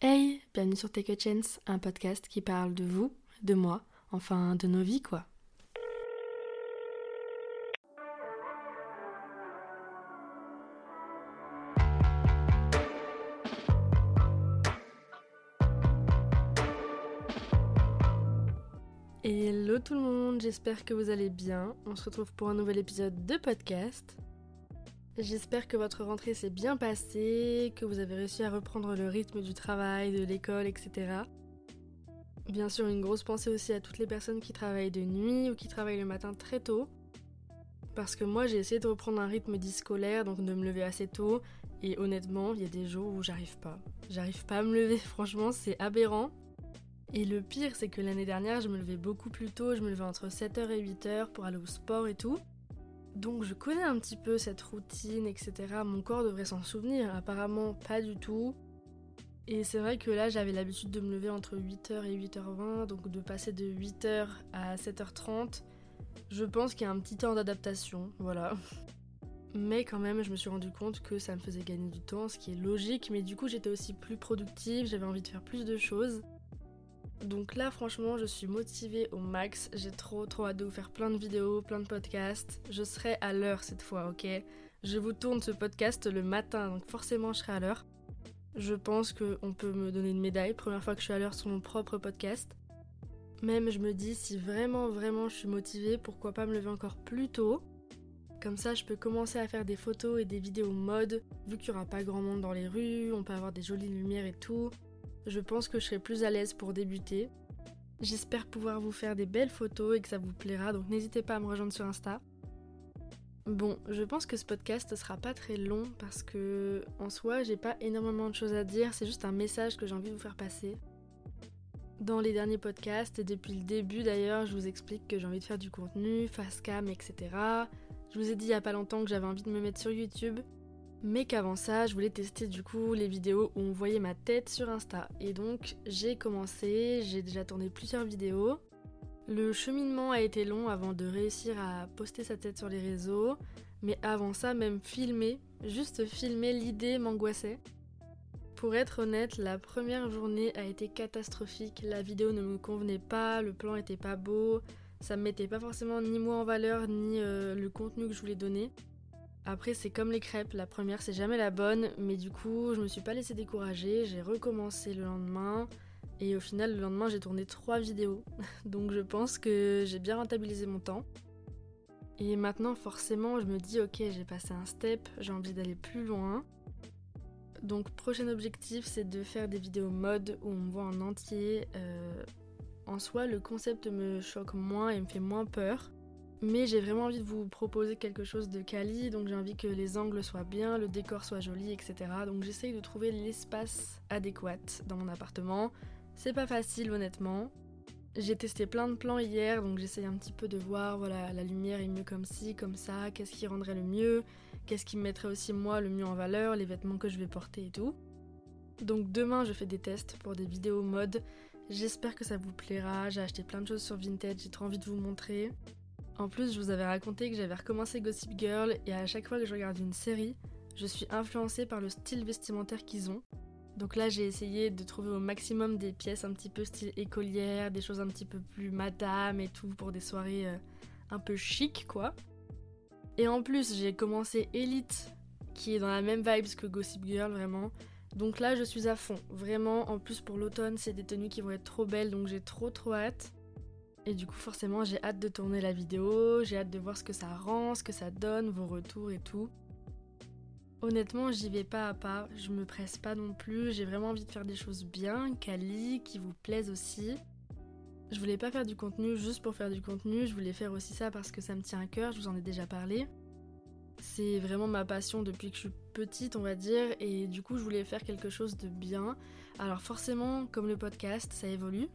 Hey, bienvenue sur Take a Chance, un podcast qui parle de vous, de moi, enfin de nos vies quoi. Hello tout le monde, j'espère que vous allez bien. On se retrouve pour un nouvel épisode de podcast. J'espère que votre rentrée s'est bien passée, que vous avez réussi à reprendre le rythme du travail, de l'école, etc. Bien sûr, une grosse pensée aussi à toutes les personnes qui travaillent de nuit ou qui travaillent le matin très tôt. Parce que moi, j'ai essayé de reprendre un rythme dit scolaire, donc de me lever assez tôt. Et honnêtement, il y a des jours où j'arrive pas. J'arrive pas à me lever, franchement, c'est aberrant. Et le pire, c'est que l'année dernière, je me levais beaucoup plus tôt. Je me levais entre 7h et 8h pour aller au sport et tout. Donc je connais un petit peu cette routine, etc. Mon corps devrait s'en souvenir, apparemment pas du tout. Et c'est vrai que là j'avais l'habitude de me lever entre 8h et 8h20, donc de passer de 8h à 7h30. Je pense qu'il y a un petit temps d'adaptation, voilà. Mais quand même, je me suis rendu compte que ça me faisait gagner du temps, ce qui est logique, mais du coup j'étais aussi plus productive, j'avais envie de faire plus de choses. Donc là, franchement, je suis motivée au max. J'ai trop, trop hâte de vous faire plein de vidéos, plein de podcasts. Je serai à l'heure cette fois, ok? Je vous tourne ce podcast le matin, donc forcément, je serai à l'heure. Je pense qu'on peut me donner une médaille. Première fois que je suis à l'heure sur mon propre podcast. Même, je me dis, si vraiment, vraiment je suis motivée, pourquoi pas me lever encore plus tôt? Comme ça, je peux commencer à faire des photos et des vidéos mode, vu qu'il n'y aura pas grand monde dans les rues, on peut avoir des jolies lumières et tout. Je pense que je serai plus à l'aise pour débuter. J'espère pouvoir vous faire des belles photos et que ça vous plaira, donc n'hésitez pas à me rejoindre sur Insta. Bon, je pense que ce podcast sera pas très long parce que en soi, j'ai pas énormément de choses à dire, c'est juste un message que j'ai envie de vous faire passer. Dans les derniers podcasts et depuis le début d'ailleurs, je vous explique que j'ai envie de faire du contenu, face cam, etc. Je vous ai dit il y a pas longtemps que j'avais envie de me mettre sur YouTube mais qu'avant ça, je voulais tester du coup les vidéos où on voyait ma tête sur Insta. Et donc j'ai commencé, j'ai déjà tourné plusieurs vidéos. Le cheminement a été long avant de réussir à poster sa tête sur les réseaux. Mais avant ça, même filmer, juste filmer l'idée m'angoissait. Pour être honnête, la première journée a été catastrophique. La vidéo ne me convenait pas, le plan était pas beau, ça me mettait pas forcément ni moi en valeur, ni euh, le contenu que je voulais donner. Après, c'est comme les crêpes, la première c'est jamais la bonne, mais du coup, je me suis pas laissé décourager, j'ai recommencé le lendemain, et au final, le lendemain, j'ai tourné trois vidéos. Donc je pense que j'ai bien rentabilisé mon temps. Et maintenant, forcément, je me dis, ok, j'ai passé un step, j'ai envie d'aller plus loin. Donc, prochain objectif, c'est de faire des vidéos mode où on me voit en entier. Euh, en soi, le concept me choque moins et me fait moins peur. Mais j'ai vraiment envie de vous proposer quelque chose de quali, donc j'ai envie que les angles soient bien, le décor soit joli, etc. Donc j'essaye de trouver l'espace adéquat dans mon appartement. C'est pas facile honnêtement. J'ai testé plein de plans hier, donc j'essaye un petit peu de voir, voilà, la lumière est mieux comme ci, comme ça, qu'est-ce qui rendrait le mieux, qu'est-ce qui me mettrait aussi moi le mieux en valeur, les vêtements que je vais porter et tout. Donc demain je fais des tests pour des vidéos mode. J'espère que ça vous plaira, j'ai acheté plein de choses sur Vinted, j'ai trop envie de vous montrer. En plus, je vous avais raconté que j'avais recommencé Gossip Girl et à chaque fois que je regarde une série, je suis influencée par le style vestimentaire qu'ils ont. Donc là, j'ai essayé de trouver au maximum des pièces un petit peu style écolière, des choses un petit peu plus madame et tout pour des soirées euh, un peu chic quoi. Et en plus, j'ai commencé Elite qui est dans la même vibes que Gossip Girl vraiment. Donc là, je suis à fond. Vraiment, en plus pour l'automne, c'est des tenues qui vont être trop belles donc j'ai trop trop hâte. Et du coup, forcément, j'ai hâte de tourner la vidéo, j'ai hâte de voir ce que ça rend, ce que ça donne, vos retours et tout. Honnêtement, j'y vais pas à pas, je me presse pas non plus, j'ai vraiment envie de faire des choses bien, quali, qui vous plaisent aussi. Je voulais pas faire du contenu juste pour faire du contenu, je voulais faire aussi ça parce que ça me tient à cœur, je vous en ai déjà parlé. C'est vraiment ma passion depuis que je suis petite, on va dire, et du coup, je voulais faire quelque chose de bien. Alors forcément, comme le podcast, ça évolue,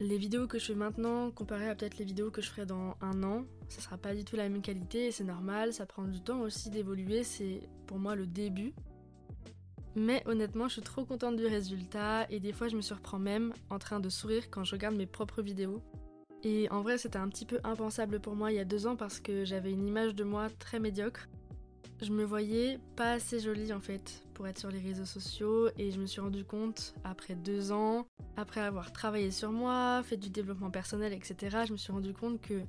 les vidéos que je fais maintenant, comparées à peut-être les vidéos que je ferai dans un an, ça sera pas du tout la même qualité et c'est normal, ça prend du temps aussi d'évoluer, c'est pour moi le début. Mais honnêtement, je suis trop contente du résultat et des fois je me surprends même en train de sourire quand je regarde mes propres vidéos. Et en vrai, c'était un petit peu impensable pour moi il y a deux ans parce que j'avais une image de moi très médiocre. Je me voyais pas assez jolie en fait pour être sur les réseaux sociaux et je me suis rendu compte après deux ans, après avoir travaillé sur moi, fait du développement personnel, etc., je me suis rendu compte que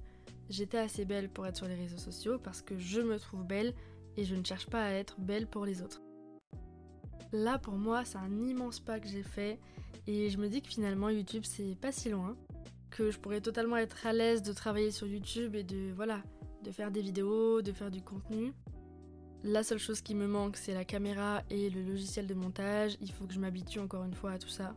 j'étais assez belle pour être sur les réseaux sociaux parce que je me trouve belle et je ne cherche pas à être belle pour les autres. Là pour moi c'est un immense pas que j'ai fait et je me dis que finalement YouTube c'est pas si loin, que je pourrais totalement être à l'aise de travailler sur YouTube et de voilà, de faire des vidéos, de faire du contenu. La seule chose qui me manque, c'est la caméra et le logiciel de montage. Il faut que je m'habitue encore une fois à tout ça.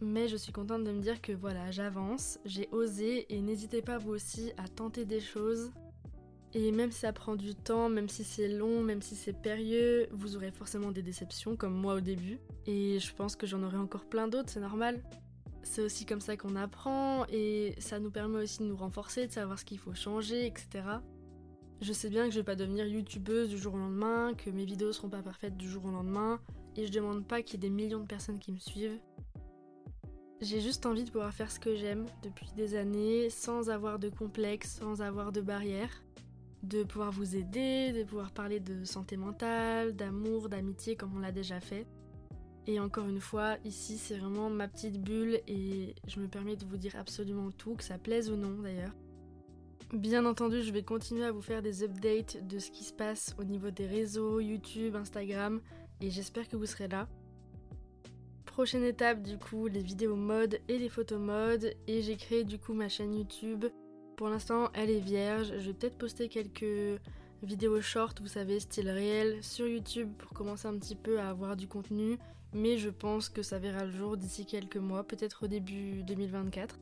Mais je suis contente de me dire que voilà, j'avance, j'ai osé et n'hésitez pas vous aussi à tenter des choses. Et même si ça prend du temps, même si c'est long, même si c'est périlleux, vous aurez forcément des déceptions comme moi au début. Et je pense que j'en aurai encore plein d'autres, c'est normal. C'est aussi comme ça qu'on apprend et ça nous permet aussi de nous renforcer, de savoir ce qu'il faut changer, etc. Je sais bien que je vais pas devenir youtubeuse du jour au lendemain, que mes vidéos seront pas parfaites du jour au lendemain, et je demande pas qu'il y ait des millions de personnes qui me suivent. J'ai juste envie de pouvoir faire ce que j'aime depuis des années, sans avoir de complexe, sans avoir de barrières, de pouvoir vous aider, de pouvoir parler de santé mentale, d'amour, d'amitié comme on l'a déjà fait. Et encore une fois, ici c'est vraiment ma petite bulle et je me permets de vous dire absolument tout, que ça plaise ou non d'ailleurs. Bien entendu, je vais continuer à vous faire des updates de ce qui se passe au niveau des réseaux, YouTube, Instagram, et j'espère que vous serez là. Prochaine étape, du coup, les vidéos mode et les photos mode, et j'ai créé du coup ma chaîne YouTube. Pour l'instant, elle est vierge. Je vais peut-être poster quelques vidéos short, vous savez, style réel, sur YouTube pour commencer un petit peu à avoir du contenu, mais je pense que ça verra le jour d'ici quelques mois, peut-être au début 2024.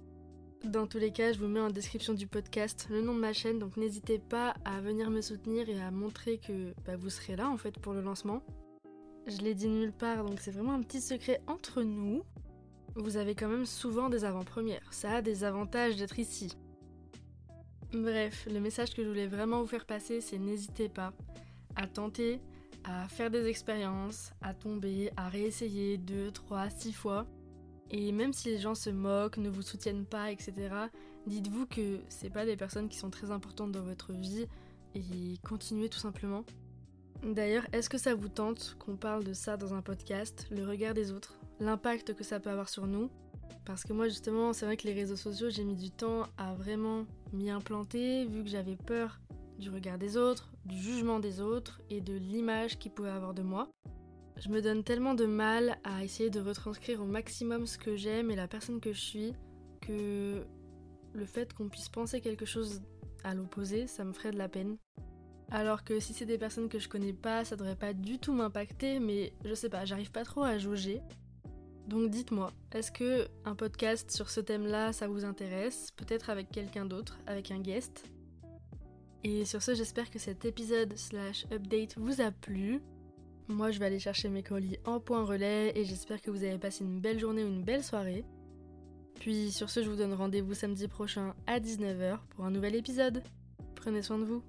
Dans tous les cas, je vous mets en description du podcast le nom de ma chaîne, donc n'hésitez pas à venir me soutenir et à montrer que bah, vous serez là en fait pour le lancement. Je l'ai dit nulle part, donc c'est vraiment un petit secret entre nous. Vous avez quand même souvent des avant-premières, ça a des avantages d'être ici. Bref, le message que je voulais vraiment vous faire passer, c'est n'hésitez pas à tenter, à faire des expériences, à tomber, à réessayer deux, trois, six fois et même si les gens se moquent, ne vous soutiennent pas, etc., dites-vous que c'est pas des personnes qui sont très importantes dans votre vie et continuez tout simplement. D'ailleurs, est-ce que ça vous tente qu'on parle de ça dans un podcast, le regard des autres, l'impact que ça peut avoir sur nous? Parce que moi justement, c'est vrai que les réseaux sociaux, j'ai mis du temps à vraiment m'y implanter, vu que j'avais peur du regard des autres, du jugement des autres et de l'image qu'ils pouvaient avoir de moi. Je me donne tellement de mal à essayer de retranscrire au maximum ce que j'aime et la personne que je suis que le fait qu'on puisse penser quelque chose à l'opposé, ça me ferait de la peine. Alors que si c'est des personnes que je connais pas, ça devrait pas du tout m'impacter, mais je sais pas, j'arrive pas trop à jauger. Donc dites-moi, est-ce que un podcast sur ce thème-là, ça vous intéresse? Peut-être avec quelqu'un d'autre, avec un guest? Et sur ce, j'espère que cet épisode slash update vous a plu. Moi, je vais aller chercher mes colis en point relais et j'espère que vous avez passé une belle journée ou une belle soirée. Puis sur ce, je vous donne rendez-vous samedi prochain à 19h pour un nouvel épisode. Prenez soin de vous.